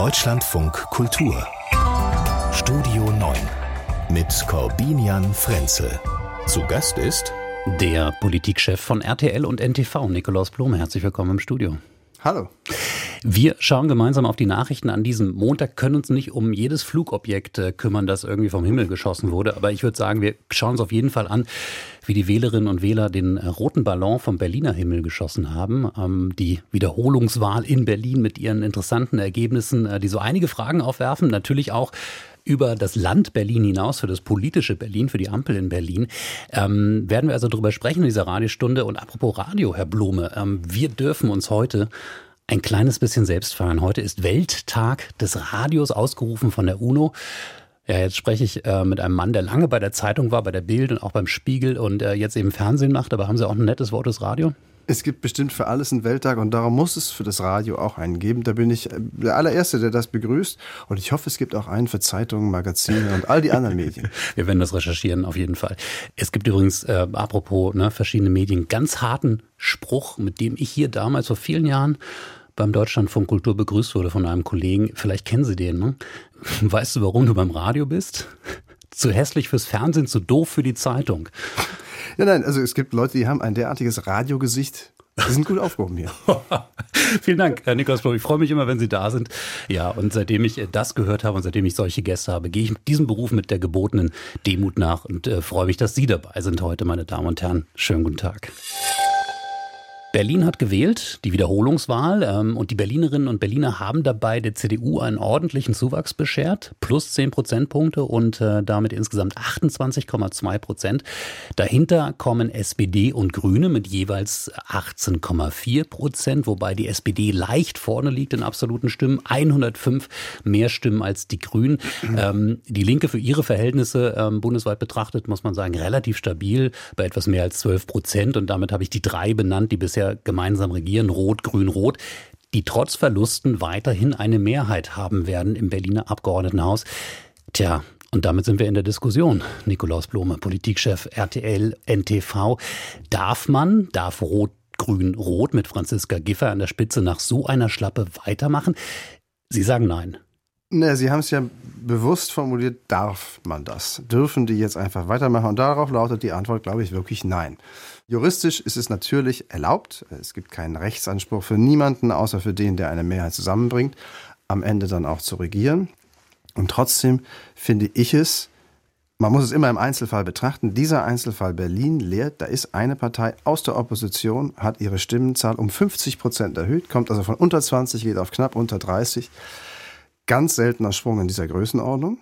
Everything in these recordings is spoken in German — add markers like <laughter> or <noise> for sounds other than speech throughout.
Deutschlandfunk Kultur Studio 9 mit Corbinian Frenzel. Zu Gast ist der Politikchef von RTL und NTV, Nikolaus Blome. Herzlich willkommen im Studio. Hallo. Wir schauen gemeinsam auf die Nachrichten an diesem Montag, können uns nicht um jedes Flugobjekt äh, kümmern, das irgendwie vom Himmel geschossen wurde. Aber ich würde sagen, wir schauen uns auf jeden Fall an, wie die Wählerinnen und Wähler den äh, roten Ballon vom Berliner Himmel geschossen haben. Ähm, die Wiederholungswahl in Berlin mit ihren interessanten Ergebnissen, äh, die so einige Fragen aufwerfen. Natürlich auch über das Land Berlin hinaus, für das politische Berlin, für die Ampel in Berlin. Ähm, werden wir also darüber sprechen in dieser Radiostunde. Und apropos Radio, Herr Blume, ähm, wir dürfen uns heute ein kleines bisschen selbst feiern. Heute ist Welttag des Radios ausgerufen von der UNO. Ja, jetzt spreche ich äh, mit einem Mann, der lange bei der Zeitung war, bei der Bild und auch beim Spiegel und äh, jetzt eben Fernsehen macht. Aber haben Sie auch ein nettes Wort des Radio? Es gibt bestimmt für alles einen Welttag und darum muss es für das Radio auch einen geben. Da bin ich äh, der allererste, der das begrüßt. Und ich hoffe, es gibt auch einen für Zeitungen, Magazine und all die anderen Medien. <laughs> Wir werden das recherchieren, auf jeden Fall. Es gibt übrigens, äh, apropos ne, verschiedene Medien, ganz harten Spruch, mit dem ich hier damals vor vielen Jahren beim Deutschlandfunk Kultur begrüßt wurde von einem Kollegen. Vielleicht kennen Sie den. Ne? <laughs> Weißt du, warum du beim Radio bist? <laughs> Zu hässlich fürs Fernsehen, zu doof für die Zeitung. Ja, nein, also es gibt Leute, die haben ein derartiges Radiogesicht. Die sind gut aufgehoben hier. <laughs> Vielen Dank, Herr Nikolaus. Ich freue mich immer, wenn Sie da sind. Ja, und seitdem ich das gehört habe und seitdem ich solche Gäste habe, gehe ich diesem Beruf mit der gebotenen Demut nach und äh, freue mich, dass Sie dabei sind heute, meine Damen und Herren. Schönen guten Tag. Berlin hat gewählt, die Wiederholungswahl, ähm, und die Berlinerinnen und Berliner haben dabei der CDU einen ordentlichen Zuwachs beschert, plus 10 Prozentpunkte und äh, damit insgesamt 28,2 Prozent. Dahinter kommen SPD und Grüne mit jeweils 18,4 Prozent, wobei die SPD leicht vorne liegt in absoluten Stimmen, 105 mehr Stimmen als die Grünen. Ähm, die Linke für ihre Verhältnisse ähm, bundesweit betrachtet, muss man sagen, relativ stabil bei etwas mehr als 12 Prozent und damit habe ich die drei benannt, die bisher ja gemeinsam regieren, Rot, Grün, Rot, die trotz Verlusten weiterhin eine Mehrheit haben werden im Berliner Abgeordnetenhaus. Tja, und damit sind wir in der Diskussion. Nikolaus Blome, Politikchef RTL, NTV. Darf man, darf Rot, Grün, Rot mit Franziska Giffer an der Spitze nach so einer Schlappe weitermachen? Sie sagen nein. Ne, Sie haben es ja bewusst formuliert, darf man das? Dürfen die jetzt einfach weitermachen? Und darauf lautet die Antwort, glaube ich, wirklich nein. Juristisch ist es natürlich erlaubt. Es gibt keinen Rechtsanspruch für niemanden, außer für den, der eine Mehrheit zusammenbringt, am Ende dann auch zu regieren. Und trotzdem finde ich es, man muss es immer im Einzelfall betrachten. Dieser Einzelfall Berlin lehrt, da ist eine Partei aus der Opposition, hat ihre Stimmenzahl um 50 Prozent erhöht, kommt also von unter 20, geht auf knapp unter 30 ganz seltener Sprung in dieser Größenordnung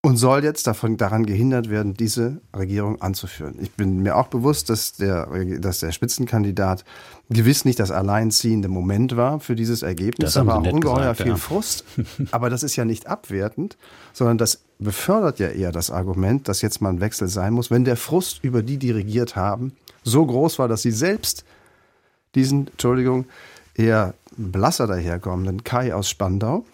und soll jetzt davon, daran gehindert werden, diese Regierung anzuführen. Ich bin mir auch bewusst, dass der, dass der Spitzenkandidat gewiss nicht das alleinziehende Moment war für dieses Ergebnis. Das aber auch ungeheuer gesagt, viel ja. Frust. <laughs> Aber das ist ja nicht abwertend, sondern das befördert ja eher das Argument, dass jetzt mal ein Wechsel sein muss, wenn der Frust über die, die regiert haben, so groß war, dass sie selbst diesen, Entschuldigung, eher blasser daherkommenden Kai aus Spandau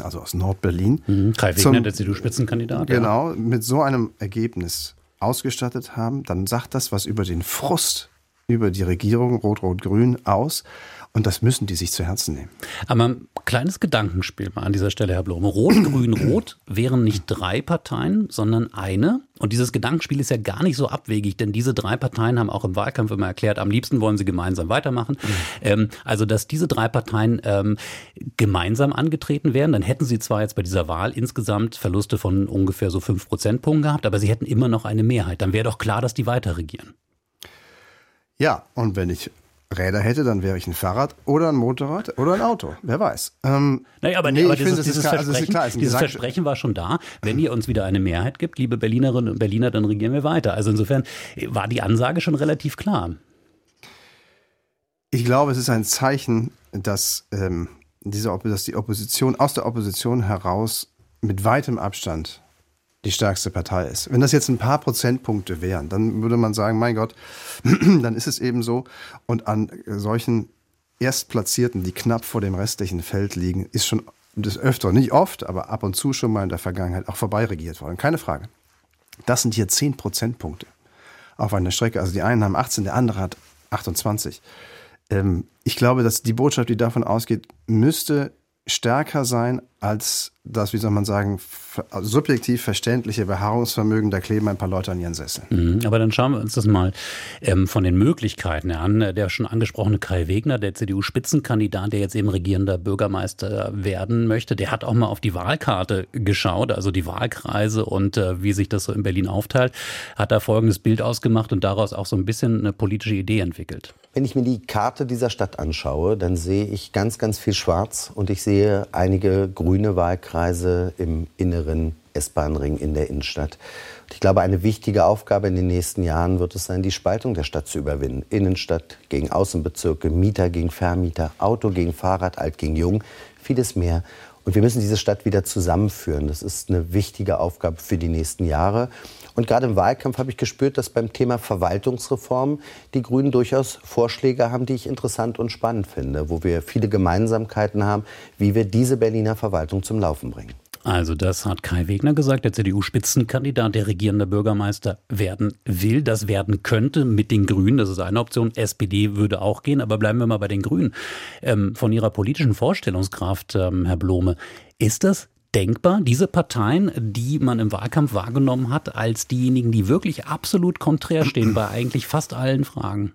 also aus Nordberlin. Mhm. Kai zum- Wegner, der CDU-Spitzenkandidat. ja. Genau, mit so einem Ergebnis ausgestattet haben, dann sagt das was über den Frust über die Regierung Rot-Rot-Grün aus. Und das müssen die sich zu Herzen nehmen. Aber ein kleines Gedankenspiel mal an dieser Stelle, Herr Blome. Rot, <clears throat> Grün, Rot wären nicht drei Parteien, sondern eine. Und dieses Gedankenspiel ist ja gar nicht so abwegig, denn diese drei Parteien haben auch im Wahlkampf immer erklärt, am liebsten wollen sie gemeinsam weitermachen. Ähm, also, dass diese drei Parteien ähm, gemeinsam angetreten wären, dann hätten sie zwar jetzt bei dieser Wahl insgesamt Verluste von ungefähr so fünf Prozentpunkten gehabt, aber sie hätten immer noch eine Mehrheit. Dann wäre doch klar, dass die weiter regieren. Ja, und wenn ich Räder hätte, dann wäre ich ein Fahrrad oder ein Motorrad oder ein Auto. Wer weiß. Ähm, Naja, aber, nee, aber ich finde, dieses, das dieses, also Versprechen, ist klar, dieses Versprechen war schon da. Wenn ihr uns wieder eine Mehrheit gibt, liebe Berlinerinnen und Berliner, dann regieren wir weiter. Also insofern war die Ansage schon relativ klar. Ich glaube, es ist ein Zeichen, dass, ähm, diese, dass die Opposition aus der Opposition heraus mit weitem Abstand die stärkste Partei ist. Wenn das jetzt ein paar Prozentpunkte wären, dann würde man sagen, mein Gott, <clears throat> dann ist es eben so. Und an solchen Erstplatzierten, die knapp vor dem restlichen Feld liegen, ist schon des Öfteren, nicht oft, aber ab und zu schon mal in der Vergangenheit auch vorbeiregiert worden. Keine Frage. Das sind hier 10 Prozentpunkte auf einer Strecke. Also die einen haben 18, der andere hat 28. Ähm, ich glaube, dass die Botschaft, die davon ausgeht, müsste stärker sein als das, wie soll man sagen, subjektiv verständliche Beharrungsvermögen, da kleben ein paar Leute an ihren Sesseln. Mhm, aber dann schauen wir uns das mal ähm, von den Möglichkeiten an. Der schon angesprochene Kai Wegner, der CDU-Spitzenkandidat, der jetzt eben regierender Bürgermeister werden möchte, der hat auch mal auf die Wahlkarte geschaut, also die Wahlkreise und äh, wie sich das so in Berlin aufteilt, hat da folgendes Bild ausgemacht und daraus auch so ein bisschen eine politische Idee entwickelt. Wenn ich mir die Karte dieser Stadt anschaue, dann sehe ich ganz, ganz viel Schwarz und ich sehe einige grüne Wahlkreise im inneren S-Bahn-Ring in der Innenstadt. Und ich glaube, eine wichtige Aufgabe in den nächsten Jahren wird es sein, die Spaltung der Stadt zu überwinden. Innenstadt gegen Außenbezirke, Mieter gegen Vermieter, Auto gegen Fahrrad, alt gegen jung, vieles mehr. Und wir müssen diese Stadt wieder zusammenführen. Das ist eine wichtige Aufgabe für die nächsten Jahre. Und gerade im Wahlkampf habe ich gespürt, dass beim Thema Verwaltungsreform die Grünen durchaus Vorschläge haben, die ich interessant und spannend finde, wo wir viele Gemeinsamkeiten haben, wie wir diese Berliner Verwaltung zum Laufen bringen. Also das hat Kai Wegner gesagt, der CDU-Spitzenkandidat, der regierende Bürgermeister werden will, das werden könnte mit den Grünen. Das ist eine Option. SPD würde auch gehen, aber bleiben wir mal bei den Grünen. Ähm, von Ihrer politischen Vorstellungskraft, ähm, Herr Blome, ist das denkbar, diese Parteien, die man im Wahlkampf wahrgenommen hat, als diejenigen, die wirklich absolut konträr stehen bei eigentlich fast allen Fragen?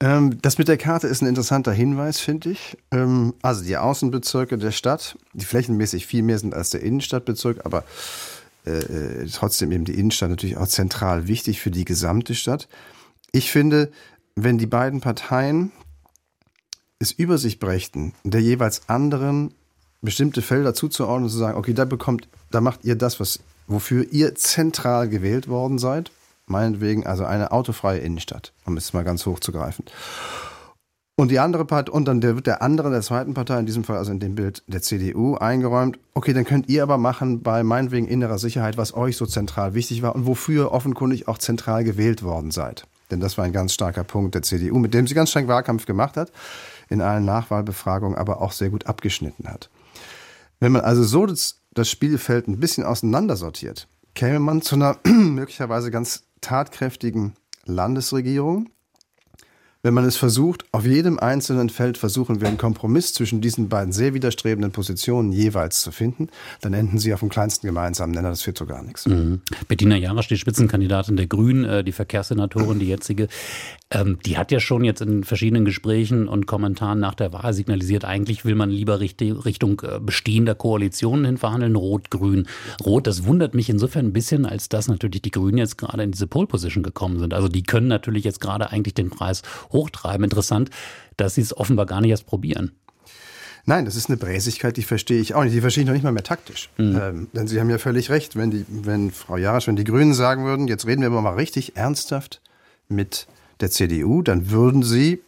Ähm, das mit der Karte ist ein interessanter Hinweis, finde ich. Ähm, also die Außenbezirke der Stadt, die flächenmäßig viel mehr sind als der Innenstadtbezirk, aber äh, äh, trotzdem eben die Innenstadt natürlich auch zentral wichtig für die gesamte Stadt. Ich finde, wenn die beiden Parteien es über sich brächten, der jeweils anderen bestimmte Felder zuzuordnen und zu sagen, okay, da bekommt, da macht ihr das, was, wofür ihr zentral gewählt worden seid. Meinetwegen also eine autofreie Innenstadt, um es mal ganz hoch zu greifen. Und die andere Partei, und dann wird der andere, der zweiten Partei, in diesem Fall also in dem Bild der CDU, eingeräumt, okay, dann könnt ihr aber machen bei meinetwegen innerer Sicherheit, was euch so zentral wichtig war und wofür offenkundig auch zentral gewählt worden seid. Denn das war ein ganz starker Punkt der CDU, mit dem sie ganz streng Wahlkampf gemacht hat, in allen Nachwahlbefragungen aber auch sehr gut abgeschnitten hat. Wenn man also so das Spielfeld ein bisschen auseinandersortiert, käme man zu einer <clears throat> möglicherweise ganz tatkräftigen Landesregierung, wenn man es versucht, auf jedem einzelnen Feld versuchen wir einen Kompromiss zwischen diesen beiden sehr widerstrebenden Positionen jeweils zu finden, dann enden sie auf dem kleinsten gemeinsamen Nenner. Das führt zu gar nichts. Mhm. Bettina Jarasch, die Spitzenkandidatin der Grünen, äh, die Verkehrssenatorin, die jetzige, ähm, die hat ja schon jetzt in verschiedenen Gesprächen und Kommentaren nach der Wahl signalisiert, eigentlich will man lieber Richtung äh, bestehender Koalitionen hin verhandeln, Rot-Grün. Rot, das wundert mich insofern ein bisschen, als dass natürlich die Grünen jetzt gerade in diese Pole-Position gekommen sind. Also die können natürlich jetzt gerade eigentlich den Preis hochtreiben. Interessant, dass sie es offenbar gar nicht erst probieren. Nein, das ist eine Bräsigkeit, die verstehe ich auch nicht. Die verstehe ich noch nicht mal mehr taktisch. Mhm. Ähm, denn Sie haben ja völlig recht, wenn, die, wenn Frau Jarasch, wenn die Grünen sagen würden, jetzt reden wir mal richtig ernsthaft mit der CDU, dann würden sie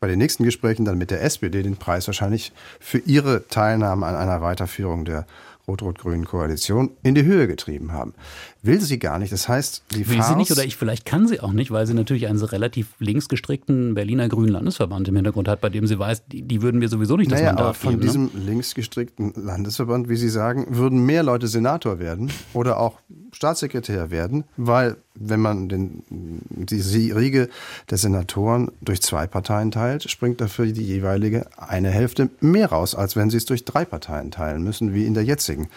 bei den nächsten Gesprächen dann mit der SPD den Preis wahrscheinlich für ihre Teilnahme an einer Weiterführung der rot-rot-grünen Koalition in die Höhe getrieben haben. Will sie gar nicht. Das heißt, die Will sie nicht oder ich vielleicht kann sie auch nicht, weil sie natürlich einen relativ linksgestrickten Berliner Grünen Landesverband im Hintergrund hat, bei dem sie weiß, die, die würden wir sowieso nicht das naja, Mandat aber von geben, ne? diesem ne? linksgestrickten Landesverband, wie Sie sagen, würden mehr Leute Senator werden oder auch Staatssekretär werden, weil wenn man den, die Riege der Senatoren durch zwei Parteien teilt, springt dafür die jeweilige eine Hälfte mehr raus, als wenn sie es durch drei Parteien teilen müssen, wie in der jetzigen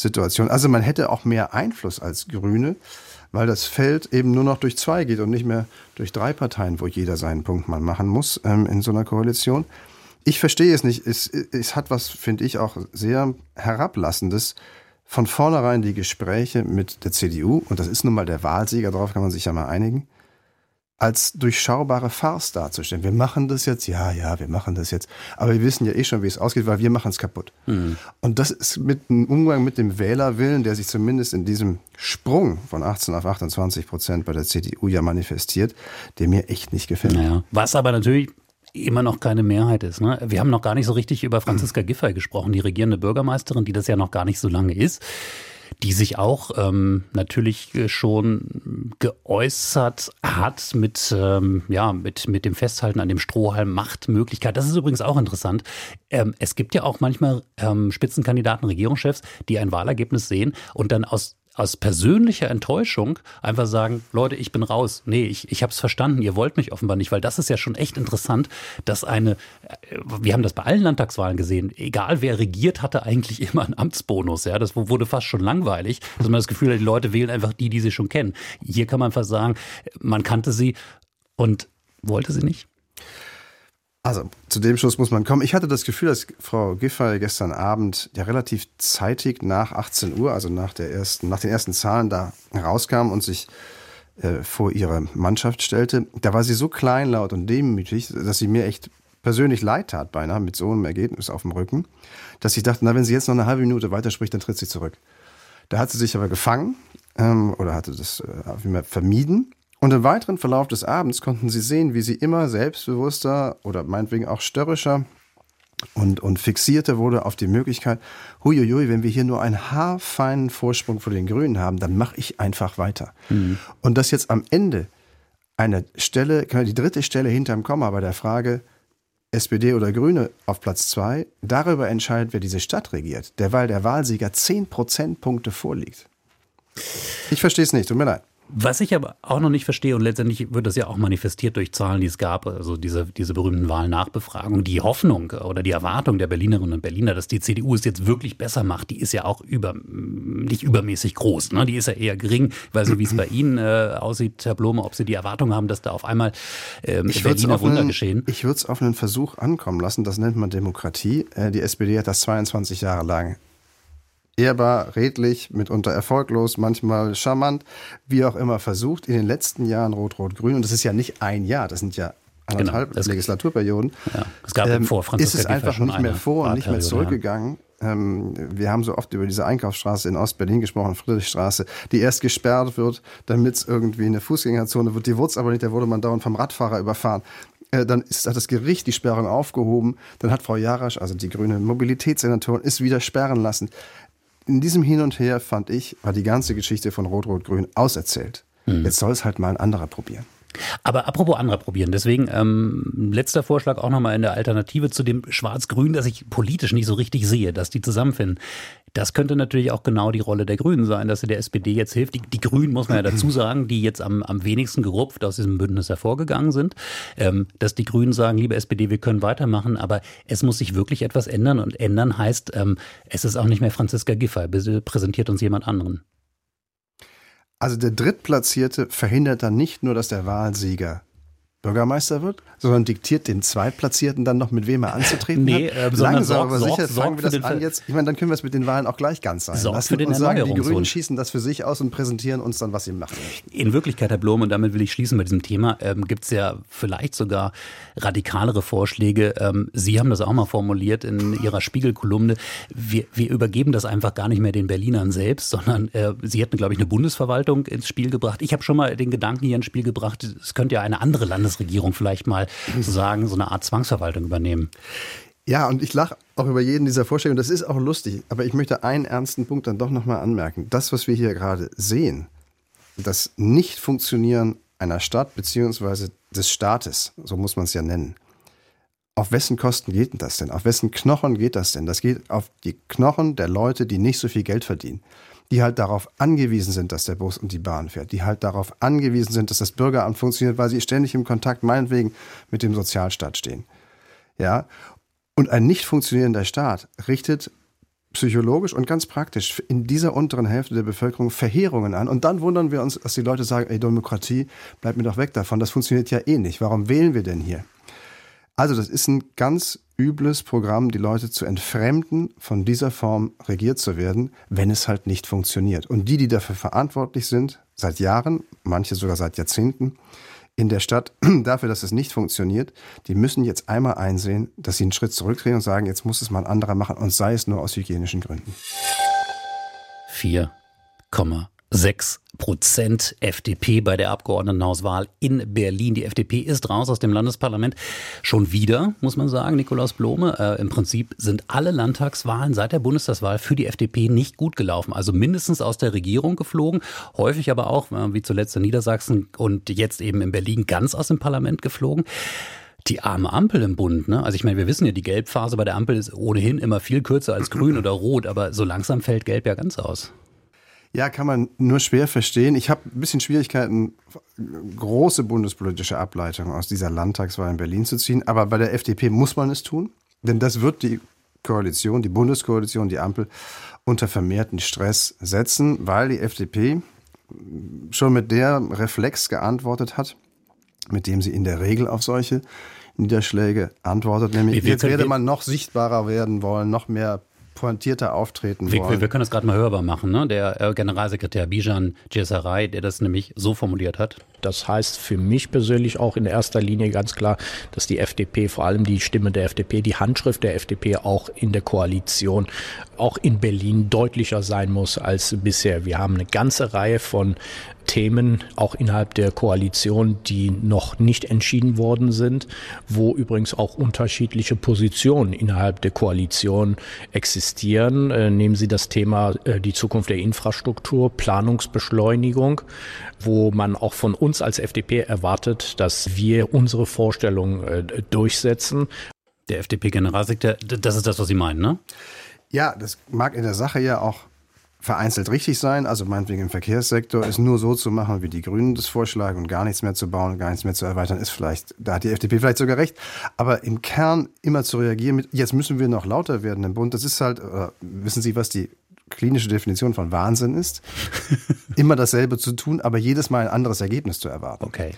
Situation. Also man hätte auch mehr Einfluss als Grüne, weil das Feld eben nur noch durch zwei geht und nicht mehr durch drei Parteien, wo jeder seinen Punkt mal machen muss ähm, in so einer Koalition. Ich verstehe es nicht. Es, es hat was, finde ich, auch sehr herablassendes von vornherein die Gespräche mit der CDU, und das ist nun mal der Wahlsieger, darauf kann man sich ja mal einigen, als durchschaubare Farce darzustellen. Wir machen das jetzt, ja, ja, wir machen das jetzt. Aber wir wissen ja eh schon, wie es ausgeht, weil wir machen es kaputt. Mhm. Und das ist mit einem Umgang mit dem Wählerwillen, der sich zumindest in diesem Sprung von 18 auf 28 Prozent bei der CDU ja manifestiert, der mir echt nicht gefällt. Naja, was aber natürlich immer noch keine Mehrheit ist. Ne? Wir haben noch gar nicht so richtig über Franziska Giffey gesprochen, die regierende Bürgermeisterin, die das ja noch gar nicht so lange ist die sich auch ähm, natürlich schon geäußert hat mit, ähm, ja, mit, mit dem Festhalten an dem Strohhalm Machtmöglichkeit. Das ist übrigens auch interessant. Ähm, es gibt ja auch manchmal ähm, Spitzenkandidaten, Regierungschefs, die ein Wahlergebnis sehen und dann aus aus persönlicher Enttäuschung einfach sagen, Leute, ich bin raus. Nee, ich, ich habe es verstanden, ihr wollt mich offenbar nicht, weil das ist ja schon echt interessant, dass eine, äh, wir haben das bei allen Landtagswahlen gesehen, egal wer regiert, hatte eigentlich <laughs> immer einen Amtsbonus. Ja, das wurde fast schon langweilig, dass man das Gefühl hat, die Leute wählen einfach die, die sie schon kennen. Hier kann man fast sagen, man kannte sie und wollte sie nicht. Also zu dem Schluss muss man kommen. Ich hatte das Gefühl, dass Frau Giffey gestern Abend ja relativ zeitig nach 18 Uhr, also nach, der ersten, nach den ersten Zahlen da rauskam und sich äh, vor ihre Mannschaft stellte. Da war sie so kleinlaut und demütig, dass sie mir echt persönlich leid tat, beinahe mit so einem Ergebnis auf dem Rücken, dass ich dachte, na, wenn sie jetzt noch eine halbe Minute weiterspricht, dann tritt sie zurück. Da hat sie sich aber gefangen ähm, oder hatte das äh, vermieden und im weiteren Verlauf des Abends konnten sie sehen, wie sie immer selbstbewusster oder meinetwegen auch störrischer und, und fixierter wurde auf die Möglichkeit, huiuiui, wenn wir hier nur einen haarfeinen Vorsprung vor den Grünen haben, dann mache ich einfach weiter. Mhm. Und dass jetzt am Ende eine Stelle, die dritte Stelle hinterm Komma bei der Frage SPD oder Grüne auf Platz zwei, darüber entscheidet, wer diese Stadt regiert, derweil der Wahlsieger zehn Prozentpunkte vorliegt. Ich verstehe es nicht, tut mir leid. Was ich aber auch noch nicht verstehe, und letztendlich wird das ja auch manifestiert durch Zahlen, die es gab, also diese, diese berühmten Wahlnachbefragung, die Hoffnung oder die Erwartung der Berlinerinnen und Berliner, dass die CDU es jetzt wirklich besser macht, die ist ja auch über, nicht übermäßig groß. Ne? Die ist ja eher gering. Ich weiß nicht, wie es bei Ihnen äh, aussieht, Herr Blome, ob Sie die Erwartung haben, dass da auf einmal ähm, ich Berliner Wunder einen, geschehen. Ich würde es auf einen Versuch ankommen lassen, das nennt man Demokratie. Äh, die SPD hat das 22 Jahre lang ehrbar, redlich, mitunter erfolglos, manchmal charmant, wie auch immer versucht, in den letzten Jahren Rot-Rot-Grün, und das ist ja nicht ein Jahr, das sind ja anderthalb genau, Legislaturperioden, ja, es gab ähm, vor ist es einfach nicht mehr vor und nicht mehr zurückgegangen. Ja. Ähm, wir haben so oft über diese Einkaufsstraße in Ostberlin gesprochen, Friedrichstraße, die erst gesperrt wird, damit es irgendwie eine Fußgängerzone wird. Die wurde es aber nicht, da wurde man dauernd vom Radfahrer überfahren äh, dann ist, hat das Gericht die Sperrung aufgehoben. Dann hat Frau Jarasch, also die grüne Mobilitätssenatorin, es wieder sperren lassen in diesem Hin und Her fand ich, war die ganze Geschichte von Rot-Rot-Grün auserzählt. Mhm. Jetzt soll es halt mal ein anderer probieren. Aber apropos anderer probieren, deswegen ähm, letzter Vorschlag auch nochmal in der Alternative zu dem Schwarz-Grün, das ich politisch nicht so richtig sehe, dass die zusammenfinden. Das könnte natürlich auch genau die Rolle der Grünen sein, dass sie der SPD jetzt hilft. Die, die Grünen, muss man ja dazu sagen, die jetzt am, am wenigsten gerupft aus diesem Bündnis hervorgegangen sind, ähm, dass die Grünen sagen, liebe SPD, wir können weitermachen, aber es muss sich wirklich etwas ändern und ändern heißt, ähm, es ist auch nicht mehr Franziska Giffey, präsentiert uns jemand anderen. Also der Drittplatzierte verhindert dann nicht nur, dass der Wahlsieger Bürgermeister wird, sondern diktiert den Zweitplatzierten dann noch, mit wem er anzutreten nee, hat. Äh, Langsam, aber sicher sorg, fangen wir das an jetzt. Ich meine, dann können wir es mit den Wahlen auch gleich ganz sein sorg lassen für den und sagen, die Grünen schießen das für sich aus und präsentieren uns dann, was sie machen. In Wirklichkeit, Herr Blom, und damit will ich schließen bei diesem Thema, ähm, gibt es ja vielleicht sogar radikalere Vorschläge. Ähm, sie haben das auch mal formuliert in Ihrer Spiegelkolumne. Wir, wir übergeben das einfach gar nicht mehr den Berlinern selbst, sondern äh, Sie hätten, glaube ich, eine Bundesverwaltung ins Spiel gebracht. Ich habe schon mal den Gedanken hier ins Spiel gebracht, es könnte ja eine andere Landes Landesregierung vielleicht mal sozusagen so eine Art Zwangsverwaltung übernehmen. Ja, und ich lache auch über jeden dieser und das ist auch lustig. Aber ich möchte einen ernsten Punkt dann doch nochmal anmerken. Das, was wir hier gerade sehen, das Nicht-Funktionieren einer Stadt bzw. des Staates, so muss man es ja nennen, auf wessen Kosten geht denn das denn? Auf wessen Knochen geht das denn? Das geht auf die Knochen der Leute, die nicht so viel Geld verdienen die halt darauf angewiesen sind, dass der Bus und die Bahn fährt, die halt darauf angewiesen sind, dass das Bürgeramt funktioniert, weil sie ständig im Kontakt meinetwegen mit dem Sozialstaat stehen. Ja? Und ein nicht funktionierender Staat richtet psychologisch und ganz praktisch in dieser unteren Hälfte der Bevölkerung Verheerungen an. Und dann wundern wir uns, dass die Leute sagen, ey, Demokratie, bleib mir doch weg davon, das funktioniert ja eh nicht. Warum wählen wir denn hier? Also das ist ein ganz übles Programm, die Leute zu entfremden, von dieser Form regiert zu werden, wenn es halt nicht funktioniert. Und die, die dafür verantwortlich sind, seit Jahren, manche sogar seit Jahrzehnten, in der Stadt <clears throat> dafür, dass es nicht funktioniert, die müssen jetzt einmal einsehen, dass sie einen Schritt zurückdrehen und sagen, jetzt muss es mal ein anderer machen und sei es nur aus hygienischen Gründen. 4,6 Prozent FDP bei der Abgeordnetenhauswahl in Berlin. Die FDP ist raus aus dem Landesparlament. Schon wieder, muss man sagen, Nikolaus Blome. Äh, Im Prinzip sind alle Landtagswahlen seit der Bundestagswahl für die FDP nicht gut gelaufen. Also mindestens aus der Regierung geflogen, häufig aber auch, äh, wie zuletzt in Niedersachsen und jetzt eben in Berlin, ganz aus dem Parlament geflogen. Die arme Ampel im Bund, ne? Also ich meine, wir wissen ja, die Gelbphase bei der Ampel ist ohnehin immer viel kürzer als grün oder rot, aber so langsam fällt gelb ja ganz aus. Ja, kann man nur schwer verstehen. Ich habe ein bisschen Schwierigkeiten, große bundespolitische Ableitungen aus dieser Landtagswahl in Berlin zu ziehen. Aber bei der FDP muss man es tun, denn das wird die Koalition, die Bundeskoalition, die Ampel unter vermehrten Stress setzen, weil die FDP schon mit der Reflex geantwortet hat, mit dem sie in der Regel auf solche Niederschläge antwortet, nämlich jetzt werde man noch sichtbarer werden wollen, noch mehr pointierter auftreten wir, wollen. Wir, können das gerade mal hörbar machen. Ne? Der äh, Generalsekretär Bijan Djesaray, der das nämlich so formuliert hat. Das heißt für mich persönlich auch in erster Linie ganz klar, dass die FDP, vor allem die Stimme der FDP, die Handschrift der FDP auch in der Koalition, auch in Berlin deutlicher sein muss als bisher. Wir haben eine ganze Reihe von Themen auch innerhalb der Koalition, die noch nicht entschieden worden sind, wo übrigens auch unterschiedliche Positionen innerhalb der Koalition existieren. Äh, nehmen Sie das Thema äh, die Zukunft der Infrastruktur, Planungsbeschleunigung, wo man auch von uns als FDP erwartet, dass wir unsere Vorstellungen äh, durchsetzen. Der FDP-Generalsekretär, das ist das, was Sie meinen, ne? Ja, das mag in der Sache ja auch vereinzelt richtig sein, also meinetwegen im Verkehrssektor, es nur so zu machen, wie die Grünen das vorschlagen und gar nichts mehr zu bauen, gar nichts mehr zu erweitern, ist vielleicht, da hat die FDP vielleicht sogar recht, aber im Kern immer zu reagieren mit, jetzt müssen wir noch lauter werden im Bund, das ist halt, äh, wissen Sie, was die klinische Definition von Wahnsinn ist? <laughs> immer dasselbe zu tun, aber jedes Mal ein anderes Ergebnis zu erwarten. Okay.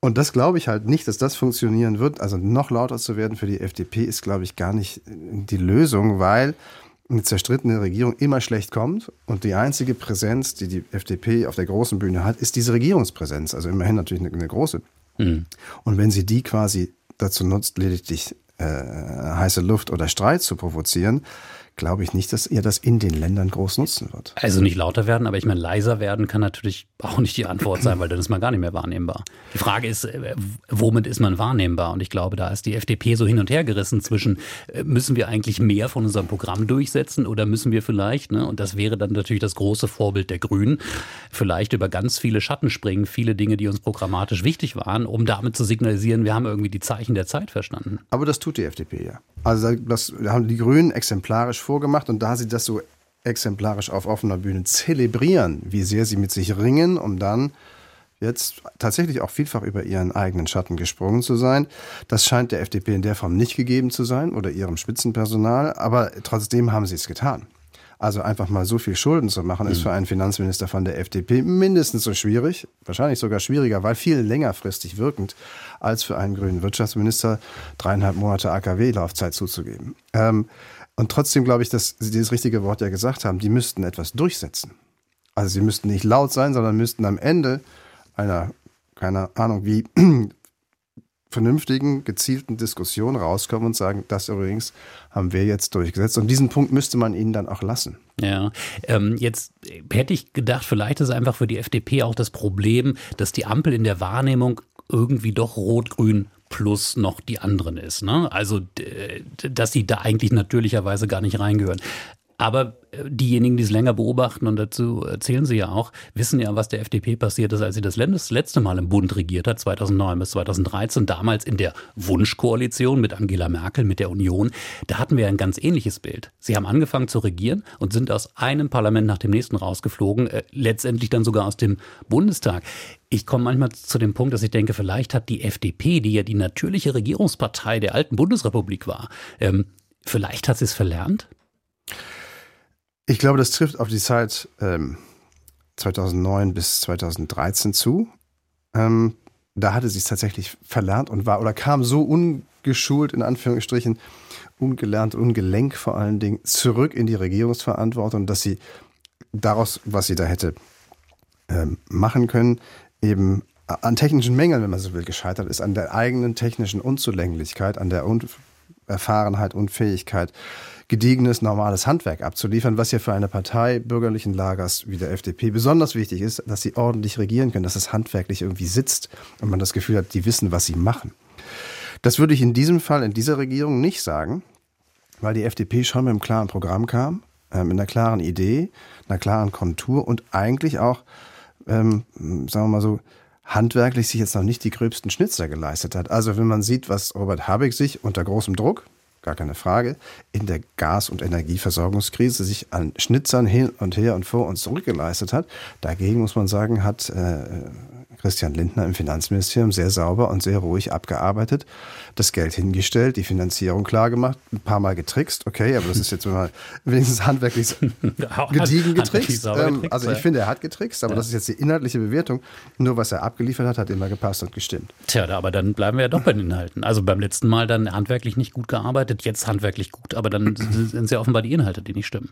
Und das glaube ich halt nicht, dass das funktionieren wird. Also noch lauter zu werden für die FDP ist, glaube ich, gar nicht die Lösung, weil eine zerstrittene Regierung immer schlecht kommt. Und die einzige Präsenz, die die FDP auf der großen Bühne hat, ist diese Regierungspräsenz. Also immerhin natürlich eine, eine große. Mhm. Und wenn sie die quasi dazu nutzt, lediglich äh, heiße Luft oder Streit zu provozieren, glaube ich nicht, dass ihr das in den Ländern groß nutzen wird. Also nicht lauter werden, aber ich meine, leiser werden kann natürlich auch nicht die Antwort sein, weil dann ist man gar nicht mehr wahrnehmbar. Die Frage ist, äh, womit ist man wahrnehmbar? Und ich glaube, da ist die FDP so hin und her gerissen zwischen, äh, müssen wir eigentlich mehr von unserem Programm durchsetzen oder müssen wir vielleicht, ne, und das wäre dann natürlich das große Vorbild der Grünen, vielleicht über ganz viele Schatten springen, viele Dinge, die uns programmatisch wichtig waren, um damit zu signalisieren, wir haben irgendwie die Zeichen der Zeit verstanden. Aber das tut die FDP ja. Also das haben die Grünen exemplarisch vorgemacht und da sie das so exemplarisch auf offener Bühne zelebrieren, wie sehr sie mit sich ringen, um dann jetzt tatsächlich auch vielfach über ihren eigenen Schatten gesprungen zu sein. Das scheint der FDP in der Form nicht gegeben zu sein oder ihrem Spitzenpersonal, aber trotzdem haben sie es getan. Also einfach mal so viel Schulden zu machen, ist mhm. für einen Finanzminister von der FDP mindestens so schwierig, wahrscheinlich sogar schwieriger, weil viel längerfristig wirkend, als für einen grünen Wirtschaftsminister dreieinhalb Monate AKW-Laufzeit zuzugeben. Ähm, und trotzdem glaube ich, dass Sie dieses richtige Wort ja gesagt haben, die müssten etwas durchsetzen. Also sie müssten nicht laut sein, sondern müssten am Ende einer, keine Ahnung, wie <clears throat> vernünftigen, gezielten Diskussion rauskommen und sagen, das übrigens haben wir jetzt durchgesetzt. Und diesen Punkt müsste man ihnen dann auch lassen. Ja, ähm, jetzt hätte ich gedacht, vielleicht ist einfach für die FDP auch das Problem, dass die Ampel in der Wahrnehmung irgendwie doch rot-grün plus noch die anderen ist. Ne? Also, dass sie da eigentlich natürlicherweise gar nicht reingehören. Aber äh, diejenigen, die es länger beobachten, und dazu erzählen Sie ja auch, wissen ja, was der FDP passiert ist, als sie das letzte Mal im Bund regiert hat, 2009 bis 2013, damals in der Wunschkoalition mit Angela Merkel, mit der Union. Da hatten wir ein ganz ähnliches Bild. Sie haben angefangen zu regieren und sind aus einem Parlament nach dem nächsten rausgeflogen, äh, letztendlich dann sogar aus dem Bundestag. Ich komme manchmal zu dem Punkt, dass ich denke, vielleicht hat die FDP, die ja die natürliche Regierungspartei der alten Bundesrepublik war, ähm, vielleicht hat sie es verlernt? Ich glaube, das trifft auf die Zeit ähm, 2009 bis 2013 zu. Ähm, da hatte sie es tatsächlich verlernt und war oder kam so ungeschult, in Anführungsstrichen, ungelernt, ungelenk vor allen Dingen, zurück in die Regierungsverantwortung, dass sie daraus, was sie da hätte ähm, machen können, eben an technischen Mängeln, wenn man so will, gescheitert ist, an der eigenen technischen Unzulänglichkeit, an der Unerfahrenheit, Unfähigkeit, gediegenes, normales Handwerk abzuliefern, was ja für eine Partei bürgerlichen Lagers wie der FDP besonders wichtig ist, dass sie ordentlich regieren können, dass es handwerklich irgendwie sitzt und man das Gefühl hat, die wissen, was sie machen. Das würde ich in diesem Fall, in dieser Regierung nicht sagen, weil die FDP schon mit einem klaren Programm kam, äh, mit einer klaren Idee, einer klaren Kontur und eigentlich auch, ähm, sagen wir mal so, handwerklich sich jetzt noch nicht die gröbsten Schnitzer geleistet hat. Also wenn man sieht, was Robert Habeck sich unter großem Druck, gar keine Frage, in der Gas- und Energieversorgungskrise sich an Schnitzern hin und her und vor uns zurückgeleistet hat. Dagegen muss man sagen, hat äh, Christian Lindner im Finanzministerium sehr sauber und sehr ruhig abgearbeitet, das Geld hingestellt, die Finanzierung klargemacht, ein paar Mal getrickst, okay, aber das ist jetzt mal <laughs> wenigstens handwerklich <laughs> gediegen getrickst. Ähm, also ich finde, er hat getrickst, aber ja. das ist jetzt die inhaltliche Bewertung. Nur was er abgeliefert hat, hat immer gepasst und gestimmt. Tja, aber dann bleiben wir ja doch bei den Inhalten. Also beim letzten Mal dann handwerklich nicht gut gearbeitet, jetzt handwerklich gut, aber dann <clears throat> sind es ja offenbar die Inhalte, die nicht stimmen.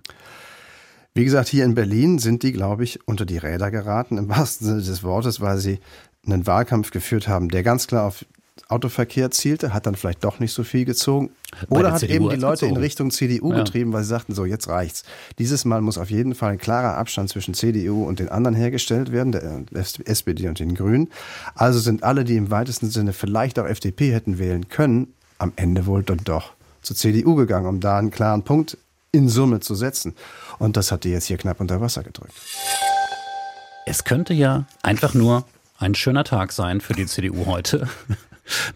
Wie gesagt, hier in Berlin sind die, glaube ich, unter die Räder geraten, im wahrsten Sinne des Wortes, weil sie einen Wahlkampf geführt haben, der ganz klar auf Autoverkehr zielte, hat dann vielleicht doch nicht so viel gezogen. Oder hat CDU eben die Leute gezogen. in Richtung CDU ja. getrieben, weil sie sagten, so, jetzt reicht's. Dieses Mal muss auf jeden Fall ein klarer Abstand zwischen CDU und den anderen hergestellt werden, der SPD und den Grünen. Also sind alle, die im weitesten Sinne vielleicht auch FDP hätten wählen können, am Ende wohl dann doch zur CDU gegangen, um da einen klaren Punkt in Summe zu setzen. Und das hat die jetzt hier knapp unter Wasser gedrückt. Es könnte ja einfach nur ein schöner Tag sein für die CDU heute.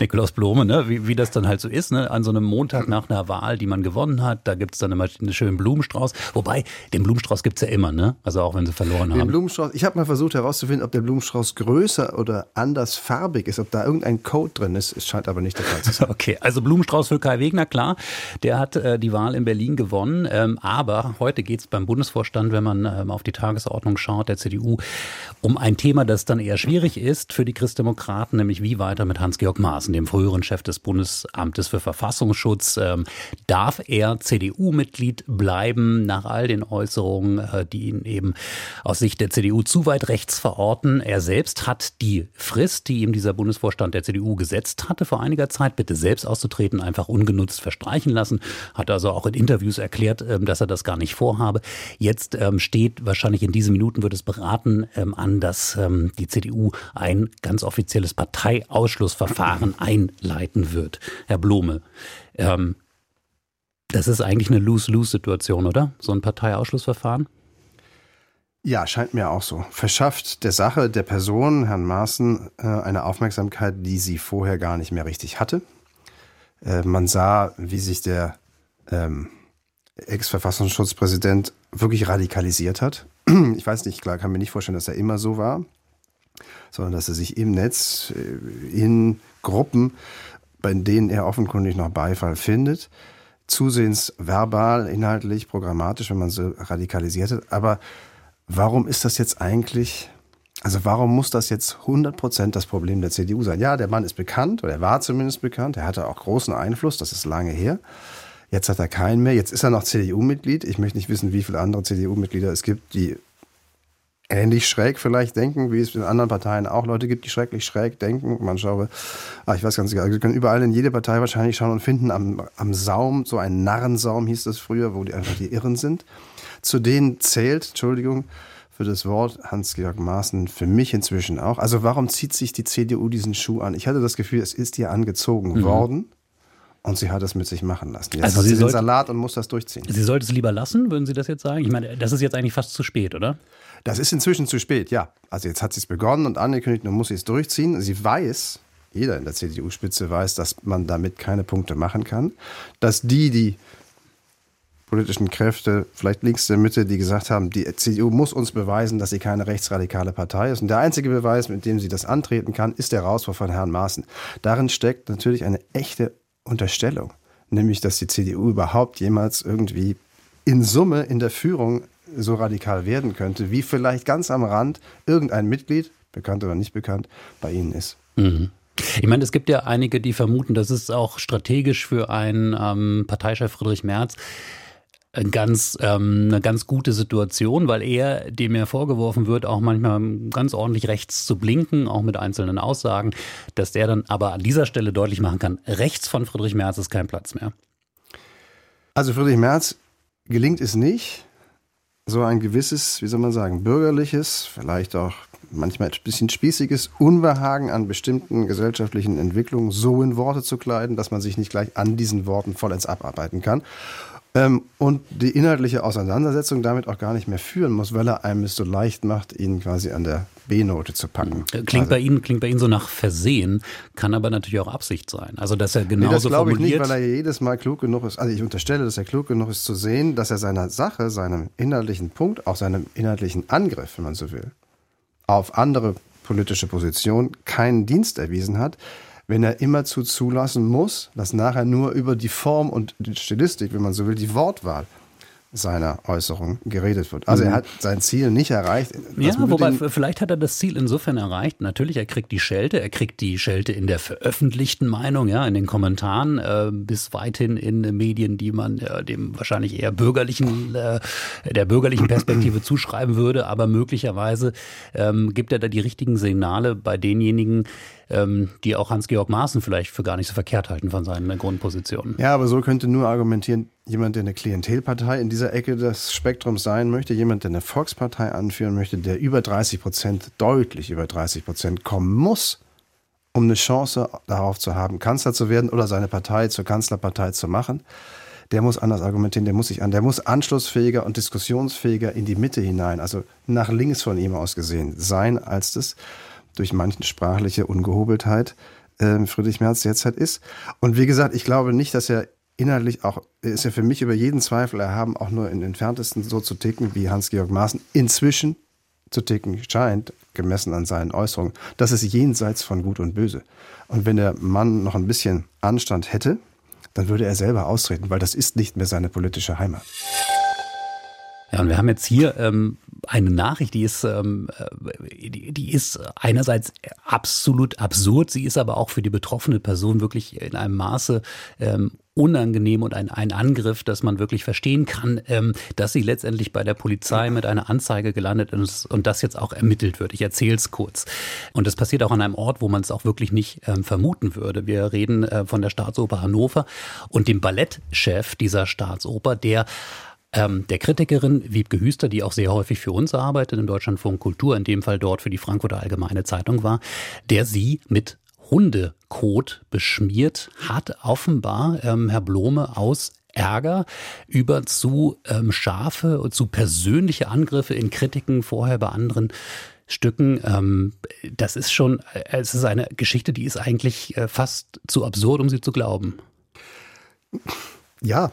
Nikolaus Blome, ne? wie, wie das dann halt so ist, ne? an so einem Montag nach einer Wahl, die man gewonnen hat, da gibt es dann immer einen schönen Blumenstrauß. Wobei, den Blumenstrauß gibt es ja immer, ne? also auch wenn sie verloren den haben. Blumenstrauß, ich habe mal versucht herauszufinden, ob der Blumenstrauß größer oder anders farbig ist, ob da irgendein Code drin ist. Es scheint aber nicht der Fall zu sein. <laughs> Okay, also Blumenstrauß für Kai Wegner, klar. Der hat äh, die Wahl in Berlin gewonnen. Ähm, aber heute geht es beim Bundesvorstand, wenn man ähm, auf die Tagesordnung schaut, der CDU, um ein Thema, das dann eher schwierig ist für die Christdemokraten, nämlich wie weiter mit Hans-Georg Maaßen, dem früheren Chef des Bundesamtes für Verfassungsschutz. Ähm, darf er CDU-Mitglied bleiben nach all den Äußerungen, äh, die ihn eben aus Sicht der CDU zu weit rechts verorten? Er selbst hat die Frist, die ihm dieser Bundesvorstand der CDU gesetzt hatte, vor einiger Zeit, bitte selbst auszutreten, einfach ungenutzt verstreichen lassen. Hat also auch in Interviews erklärt, ähm, dass er das gar nicht vorhabe. Jetzt ähm, steht wahrscheinlich in diesen Minuten wird es beraten an, dass die CDU ein ganz offizielles Parteiausschlussverfahren Verfahren einleiten wird. Herr Blome, ähm, das ist eigentlich eine Lose-Lose-Situation, oder? So ein Parteiausschlussverfahren? Ja, scheint mir auch so. Verschafft der Sache, der Person, Herrn Maaßen, äh, eine Aufmerksamkeit, die sie vorher gar nicht mehr richtig hatte. Äh, man sah, wie sich der ähm, Ex-Verfassungsschutzpräsident wirklich radikalisiert hat. <clears throat> Ich weiß nicht, klar, kann mir nicht vorstellen, dass er immer so war, sondern dass er sich im Netz äh, in Gruppen, bei denen er offenkundig noch Beifall findet. Zusehends verbal, inhaltlich, programmatisch, wenn man so radikalisiert hat. Aber warum ist das jetzt eigentlich, also warum muss das jetzt 100% das Problem der CDU sein? Ja, der Mann ist bekannt, oder er war zumindest bekannt, er hatte auch großen Einfluss, das ist lange her. Jetzt hat er keinen mehr. Jetzt ist er noch CDU-Mitglied. Ich möchte nicht wissen, wie viele andere CDU-Mitglieder es gibt, die ähnlich schräg vielleicht denken, wie es in anderen Parteien auch Leute gibt, die schrecklich schräg denken. Man schaue, ah, ich weiß ganz egal, Sie können überall in jede Partei wahrscheinlich schauen und finden am, am Saum, so ein Narrensaum hieß das früher, wo die einfach die Irren sind. Zu denen zählt, Entschuldigung für das Wort, Hans-Georg Maaßen für mich inzwischen auch. Also warum zieht sich die CDU diesen Schuh an? Ich hatte das Gefühl, es ist ihr angezogen mhm. worden. Und sie hat es mit sich machen lassen. Jetzt also hat sie, sie den Salat und muss das durchziehen. Sie sollte es lieber lassen, würden Sie das jetzt sagen? Ich meine, das ist jetzt eigentlich fast zu spät, oder? Das ist inzwischen zu spät, ja. Also jetzt hat sie es begonnen und angekündigt, nun muss sie es durchziehen. Sie weiß, jeder in der CDU-Spitze weiß, dass man damit keine Punkte machen kann. Dass die, die politischen Kräfte, vielleicht links der Mitte, die gesagt haben, die CDU muss uns beweisen, dass sie keine rechtsradikale Partei ist. Und der einzige Beweis, mit dem sie das antreten kann, ist der Rauswurf von Herrn Maaßen. Darin steckt natürlich eine echte Unterstellung, nämlich, dass die CDU überhaupt jemals irgendwie in Summe in der Führung so radikal werden könnte, wie vielleicht ganz am Rand irgendein Mitglied, bekannt oder nicht bekannt, bei Ihnen ist. Mhm. Ich meine, es gibt ja einige, die vermuten, das ist auch strategisch für einen ähm, Parteichef Friedrich Merz ganz, ähm, eine ganz gute Situation, weil er, dem ja vorgeworfen wird, auch manchmal ganz ordentlich rechts zu blinken, auch mit einzelnen Aussagen, dass der dann aber an dieser Stelle deutlich machen kann, rechts von Friedrich Merz ist kein Platz mehr. Also Friedrich Merz gelingt es nicht, so ein gewisses, wie soll man sagen, bürgerliches, vielleicht auch manchmal ein bisschen spießiges Unbehagen an bestimmten gesellschaftlichen Entwicklungen so in Worte zu kleiden, dass man sich nicht gleich an diesen Worten vollends abarbeiten kann. Ähm, und die inhaltliche Auseinandersetzung damit auch gar nicht mehr führen muss, weil er einem es so leicht macht, ihn quasi an der B-Note zu packen. Äh, klingt also, bei Ihnen klingt bei Ihnen so nach Versehen, kann aber natürlich auch Absicht sein. Also dass er genauso nee, das glaube ich nicht, weil er jedes Mal klug genug ist. Also ich unterstelle, dass er klug genug ist zu sehen, dass er seiner Sache, seinem inhaltlichen Punkt, auch seinem inhaltlichen Angriff, wenn man so will, auf andere politische Positionen keinen Dienst erwiesen hat, wenn er immerzu zulassen muss, dass nachher nur über die Form und die Stilistik, wenn man so will, die Wortwahl seiner Äußerung geredet wird. Also er mhm. hat sein Ziel nicht erreicht. Das ja, wobei vielleicht hat er das Ziel insofern erreicht. Natürlich, er kriegt die Schelte, er kriegt die Schelte in der veröffentlichten Meinung, ja, in den Kommentaren, äh, bis weithin in Medien, die man äh, dem wahrscheinlich eher bürgerlichen, äh, der bürgerlichen <clears throat> Perspektive zuschreiben würde. Aber möglicherweise ähm, gibt er da die richtigen Signale bei denjenigen, ähm, die auch Hans-Georg Maaßen vielleicht für gar nicht so verkehrt halten von seinen Grundpositionen. Ja, aber so könnte nur argumentieren, jemand, der eine Klientelpartei in dieser Ecke des Spektrums sein möchte, jemand, der eine Volkspartei anführen möchte, der über 30 Prozent, deutlich über 30 Prozent kommen muss, um eine Chance darauf zu haben, Kanzler zu werden oder seine Partei zur Kanzlerpartei zu machen, der muss anders argumentieren, der muss sich an, der muss anschlussfähiger und diskussionsfähiger in die Mitte hinein, also nach links von ihm aus gesehen sein, als das durch manchen sprachliche Ungehobeltheit äh, Friedrich Merz derzeit ist. Und wie gesagt, ich glaube nicht, dass er inhaltlich auch, ist ja für mich über jeden Zweifel erhaben, auch nur im entferntesten so zu ticken, wie Hans-Georg Maaßen inzwischen zu ticken scheint, gemessen an seinen Äußerungen. Das ist jenseits von Gut und Böse. Und wenn der Mann noch ein bisschen Anstand hätte, dann würde er selber austreten, weil das ist nicht mehr seine politische Heimat. Ja, und wir haben jetzt hier ähm, eine Nachricht, die ist, ähm, äh, die, die ist einerseits absolut absurd, sie ist aber auch für die betroffene Person wirklich in einem Maße ähm, unangenehm und ein, ein Angriff, dass man wirklich verstehen kann, ähm, dass sie letztendlich bei der Polizei mit einer Anzeige gelandet ist und das jetzt auch ermittelt wird. Ich erzähle es kurz. Und das passiert auch an einem Ort, wo man es auch wirklich nicht ähm, vermuten würde. Wir reden äh, von der Staatsoper Hannover und dem Ballettchef dieser Staatsoper, der ähm, der Kritikerin Wiebke Hüster, die auch sehr häufig für uns arbeitet, in Deutschlandfunk Kultur, in dem Fall dort für die Frankfurter Allgemeine Zeitung war, der sie mit Hundekot beschmiert hat, offenbar ähm, Herr Blome aus Ärger über zu ähm, scharfe und zu persönliche Angriffe in Kritiken vorher bei anderen Stücken. Ähm, das ist schon, äh, es ist eine Geschichte, die ist eigentlich äh, fast zu absurd, um sie zu glauben. Ja,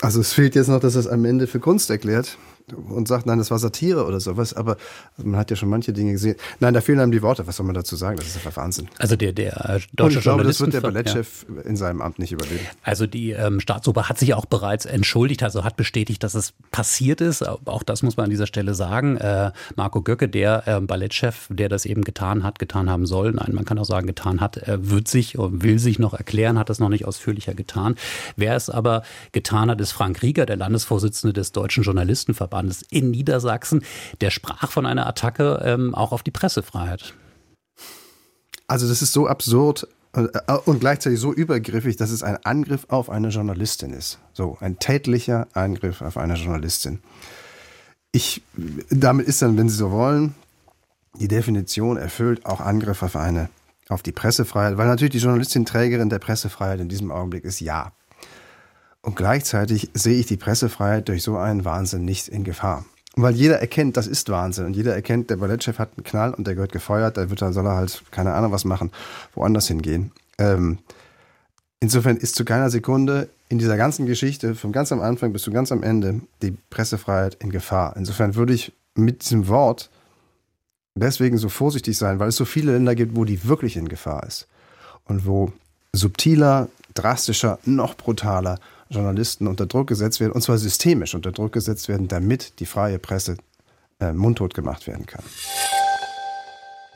also es fehlt jetzt noch, dass es am Ende für Kunst erklärt und sagt, nein, das war Satire oder sowas, aber man hat ja schon manche Dinge gesehen. Nein, da fehlen einem die Worte, was soll man dazu sagen? Das ist einfach Wahnsinn. Also der, der äh, deutsche und ich glaube, das wird der Ballettchef ja. in seinem Amt nicht überleben. Also die ähm, Staatsoper hat sich auch bereits entschuldigt, also hat bestätigt, dass es passiert ist. Auch das muss man an dieser Stelle sagen. Äh, Marco Göcke, der äh, Ballettchef, der das eben getan hat, getan haben soll, nein, man kann auch sagen, getan hat, äh, wird sich und will sich noch erklären, hat das noch nicht ausführlicher getan. Wer es aber getan hat, ist Frank Rieger, der Landesvorsitzende des Deutschen Journalistenverbandes. Verbandes in Niedersachsen, der sprach von einer Attacke ähm, auch auf die Pressefreiheit. Also das ist so absurd äh, und gleichzeitig so übergriffig, dass es ein Angriff auf eine Journalistin ist. So ein tätlicher Angriff auf eine Journalistin. Ich, damit ist dann, wenn Sie so wollen, die Definition erfüllt auch Angriff auf eine, auf die Pressefreiheit, weil natürlich die Journalistin Trägerin der Pressefreiheit in diesem Augenblick ist, ja. Und gleichzeitig sehe ich die Pressefreiheit durch so einen Wahnsinn nicht in Gefahr. Weil jeder erkennt, das ist Wahnsinn. Und jeder erkennt, der Ballettchef hat einen Knall und der gehört gefeuert, da wird er, soll er halt, keine Ahnung, was machen, woanders hingehen. Ähm, insofern ist zu keiner Sekunde in dieser ganzen Geschichte, vom ganz am Anfang bis zu ganz am Ende, die Pressefreiheit in Gefahr. Insofern würde ich mit diesem Wort deswegen so vorsichtig sein, weil es so viele Länder gibt, wo die wirklich in Gefahr ist. Und wo subtiler, drastischer, noch brutaler Journalisten unter Druck gesetzt werden, und zwar systemisch unter Druck gesetzt werden, damit die freie Presse äh, mundtot gemacht werden kann.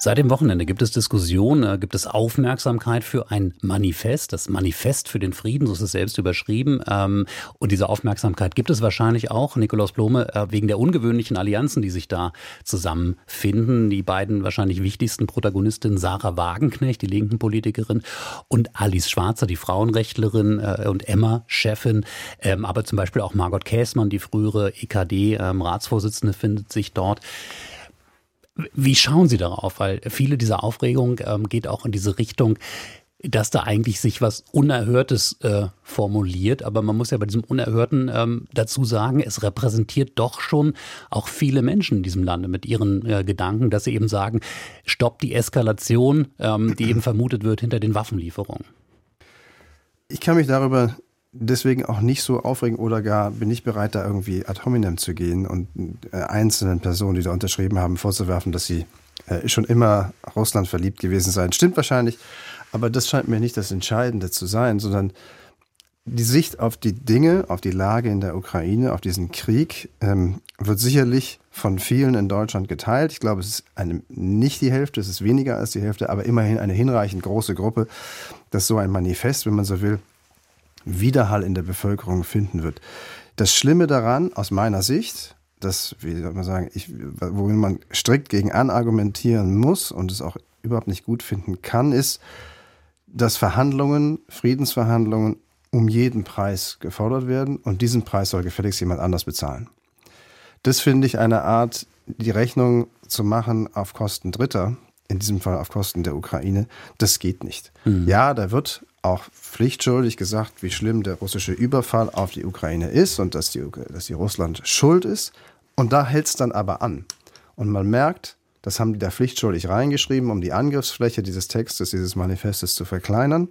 Seit dem Wochenende gibt es Diskussionen, äh, gibt es Aufmerksamkeit für ein Manifest, das Manifest für den Frieden, so ist es selbst überschrieben. Ähm, und diese Aufmerksamkeit gibt es wahrscheinlich auch, Nikolaus Blome, äh, wegen der ungewöhnlichen Allianzen, die sich da zusammenfinden. Die beiden wahrscheinlich wichtigsten Protagonistinnen, Sarah Wagenknecht, die linken Politikerin, und Alice Schwarzer, die Frauenrechtlerin äh, und Emma-Chefin, ähm, aber zum Beispiel auch Margot Käßmann, die frühere EKD-Ratsvorsitzende, ähm, findet sich dort. Wie schauen Sie darauf? Weil viele dieser Aufregung ähm, geht auch in diese Richtung. dass da eigentlich sich was Unerhörtes äh, formuliert. Aber man muss ja bei diesem Unerhörten ähm, dazu sagen, es repräsentiert doch schon auch viele Menschen in diesem Lande mit ihren äh, Gedanken, dass sie eben sagen, stoppt die Eskalation, ähm, die eben vermutet wird hinter den Waffenlieferungen. Ich kann mich darüber deswegen auch nicht so aufregen oder gar bin ich bereit, da irgendwie ad hominem zu gehen und äh, einzelnen Personen, die da unterschrieben haben, vorzuwerfen, dass sie äh, schon immer Russland verliebt gewesen seien. Stimmt wahrscheinlich, aber das scheint mir nicht das Entscheidende zu sein, sondern die Sicht auf die Dinge, auf die Lage in der Ukraine, auf diesen Krieg, ähm, wird sicherlich von vielen in Deutschland geteilt. Ich glaube, es ist eine, nicht die Hälfte, es ist weniger als die Hälfte, aber immerhin eine hinreichend große Gruppe, dass so ein Manifest, wenn man so will, Widerhall in der Bevölkerung finden wird. Das Schlimme daran, aus meiner Sicht, das, wie soll man sagen, ich, worin man strikt gegen anargumentieren muss und es auch überhaupt nicht gut finden kann, ist, dass Verhandlungen, Friedensverhandlungen um jeden Preis gefordert werden und diesen Preis soll gefälligst jemand anders bezahlen. Das finde ich eine Art, die Rechnung zu machen auf Kosten Dritter, in diesem Fall auf Kosten der Ukraine, das geht nicht. Mhm. Ja, da wird auch pflichtschuldig gesagt, wie schlimm der russische Überfall auf die Ukraine ist und dass die, dass die Russland schuld ist. Und da hält es dann aber an. Und man merkt, das haben die da pflichtschuldig reingeschrieben, um die Angriffsfläche dieses Textes, dieses Manifestes zu verkleinern.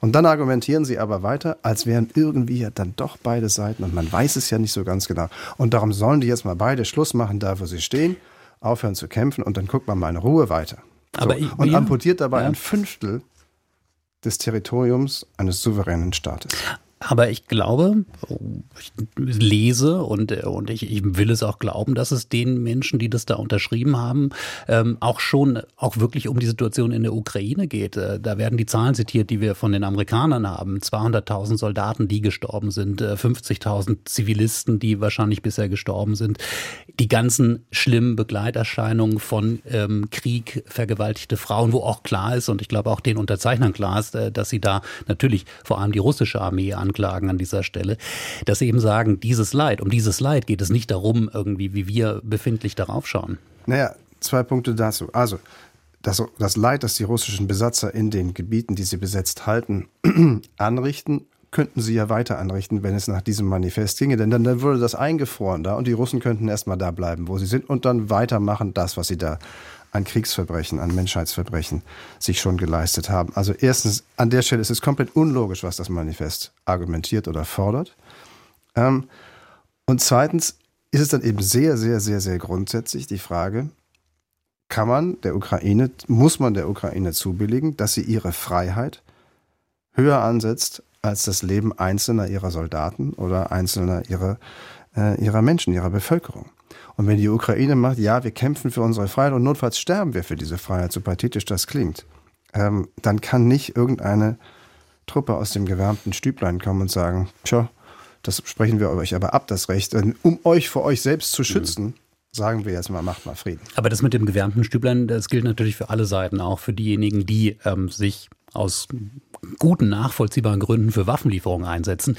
Und dann argumentieren sie aber weiter, als wären irgendwie ja dann doch beide Seiten und man weiß es ja nicht so ganz genau. Und darum sollen die jetzt mal beide Schluss machen, da wo sie stehen, aufhören zu kämpfen und dann guckt man mal in Ruhe weiter. So. Aber ich, und amputiert dabei ja. ein Fünftel des Territoriums eines souveränen Staates. Aber ich glaube, ich lese und, und ich, ich will es auch glauben, dass es den Menschen, die das da unterschrieben haben, ähm, auch schon auch wirklich um die Situation in der Ukraine geht. Äh, da werden die Zahlen zitiert, die wir von den Amerikanern haben. 200.000 Soldaten, die gestorben sind, äh, 50.000 Zivilisten, die wahrscheinlich bisher gestorben sind. Die ganzen schlimmen Begleiterscheinungen von ähm, Krieg, vergewaltigte Frauen, wo auch klar ist und ich glaube auch den Unterzeichnern klar ist, äh, dass sie da natürlich vor allem die russische Armee anklagen an dieser Stelle, dass sie eben sagen, dieses Leid, um dieses Leid geht es nicht darum, irgendwie, wie wir befindlich darauf schauen. Naja, zwei Punkte dazu. Also, das, das Leid, das die russischen Besatzer in den Gebieten, die sie besetzt halten, <clears throat> anrichten, könnten sie ja weiter anrichten, wenn es nach diesem Manifest ginge. Denn dann, dann würde das eingefroren da und die Russen könnten erstmal da bleiben, wo sie sind und dann weitermachen, das, was sie da an Kriegsverbrechen, an Menschheitsverbrechen sich schon geleistet haben. Also erstens, an der Stelle ist es komplett unlogisch, was das Manifest argumentiert oder fordert. Ähm, und zweitens ist es dann eben sehr, sehr, sehr, sehr grundsätzlich die Frage, kann man der Ukraine, muss man der Ukraine zubilligen, dass sie ihre Freiheit höher ansetzt als das Leben einzelner ihrer Soldaten oder einzelner ihrer, äh, ihrer Menschen, ihrer Bevölkerung. Und wenn die Ukraine macht, ja, wir kämpfen für unsere Freiheit und notfalls sterben wir für diese Freiheit, so pathetisch das klingt, ähm, dann kann nicht irgendeine Truppe aus dem gewärmten Stüblein kommen und sagen, tja, das sprechen wir euch aber ab, das Recht, um euch vor euch selbst zu schützen. Mhm sagen wir jetzt mal, macht mal Frieden. Aber das mit dem gewärmten Stüblein, das gilt natürlich für alle Seiten, auch für diejenigen, die ähm, sich aus guten, nachvollziehbaren Gründen für Waffenlieferungen einsetzen.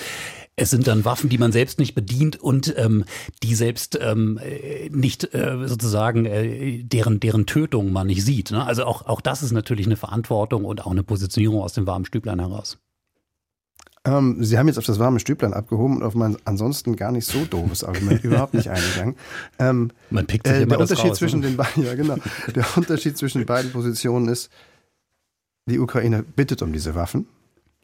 Es sind dann Waffen, die man selbst nicht bedient und ähm, die selbst ähm, nicht äh, sozusagen äh, deren deren Tötung man nicht sieht. Ne? Also auch auch das ist natürlich eine Verantwortung und auch eine Positionierung aus dem warmen Stüblein heraus. Ähm, Sie haben jetzt auf das warme Stüblein abgehoben und auf mein ansonsten gar nicht so doofes Argument überhaupt nicht eingegangen. <laughs> Ähm, man pickt sich äh, immer der Unterschied raus, zwischen ne? den beiden, ja genau, der Unterschied zwischen den beiden Positionen ist, die Ukraine bittet um diese Waffen.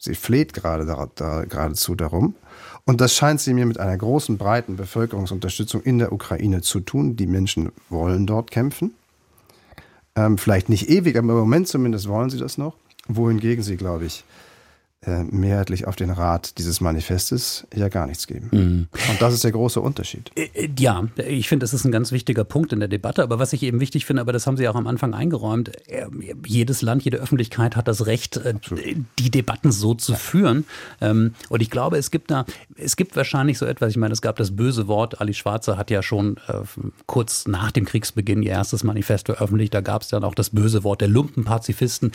Sie fleht gerade da, da, geradezu darum. Und das scheint sie mir mit einer großen, breiten Bevölkerungsunterstützung in der Ukraine zu tun. Die Menschen wollen dort kämpfen. Ähm, vielleicht nicht ewig, aber im Moment zumindest wollen sie das noch. Wohingegen sie, glaube ich, mehrheitlich auf den Rat dieses Manifestes ja gar nichts geben. Mhm. Und das ist der große Unterschied. Äh, äh, ja, ich finde, das ist ein ganz wichtiger Punkt in der Debatte. Aber was ich eben wichtig finde, aber das haben Sie auch am Anfang eingeräumt, jedes Land, jede Öffentlichkeit hat das Recht, Absolut. die Debatten so zu ja. führen. Ähm, und ich glaube, es gibt da, es gibt wahrscheinlich so etwas, ich meine, es gab das böse Wort, Ali Schwarzer hat ja schon kurz nach dem Kriegsbeginn ihr erstes Manifest veröffentlicht, da gab es dann auch das böse Wort der Lumpenpazifisten.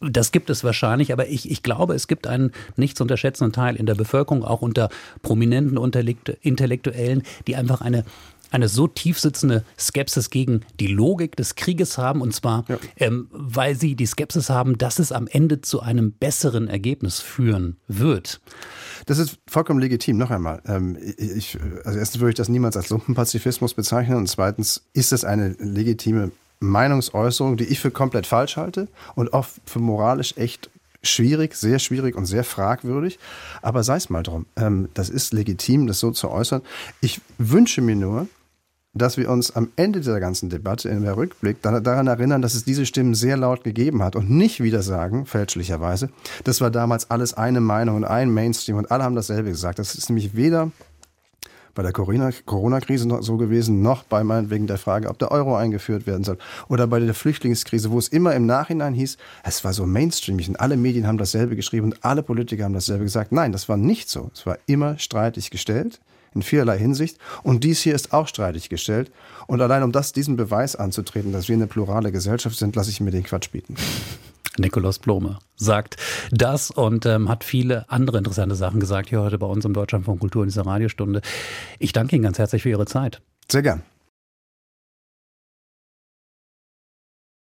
Das gibt es wahrscheinlich, aber ich, ich glaube, es gibt einen nicht zu unterschätzenden Teil in der Bevölkerung, auch unter prominenten Intellektuellen, die einfach eine eine so tiefsitzende Skepsis gegen die Logik des Krieges haben. Und zwar, ja. ähm, weil sie die Skepsis haben, dass es am Ende zu einem besseren Ergebnis führen wird. Das ist vollkommen legitim. Noch einmal. Ähm, ich, also erstens würde ich das niemals als Lumpenpazifismus bezeichnen und zweitens ist es eine legitime Meinungsäußerung, die ich für komplett falsch halte und auch für moralisch echt schwierig, sehr schwierig und sehr fragwürdig. Aber sei es mal drum. Ähm, das ist legitim, das so zu äußern. Ich wünsche mir nur, dass wir uns am Ende dieser ganzen Debatte in der Rückblick daran erinnern, dass es diese Stimmen sehr laut gegeben hat und nicht wieder sagen, fälschlicherweise, das war damals alles eine Meinung und ein Mainstream und alle haben dasselbe gesagt. Das ist nämlich weder bei der Corona-Krise so gewesen, noch bei meinetwegen der Frage, ob der Euro eingeführt werden soll. Oder bei der Flüchtlingskrise, wo es immer im Nachhinein hieß, es war so mainstreamig und alle Medien haben dasselbe geschrieben und alle Politiker haben dasselbe gesagt. Nein, das war nicht so. Es war immer streitig gestellt in vielerlei Hinsicht. Und dies hier ist auch streitig gestellt. Und allein um das, diesen Beweis anzutreten, dass wir eine plurale Gesellschaft sind, lasse ich mir den Quatsch bieten. Nikolaus Blome sagt das und ähm, hat viele andere interessante Sachen gesagt hier heute bei uns im Deutschlandfunk Kultur in dieser Radiostunde. Ich danke Ihnen ganz herzlich für Ihre Zeit. Sehr gern.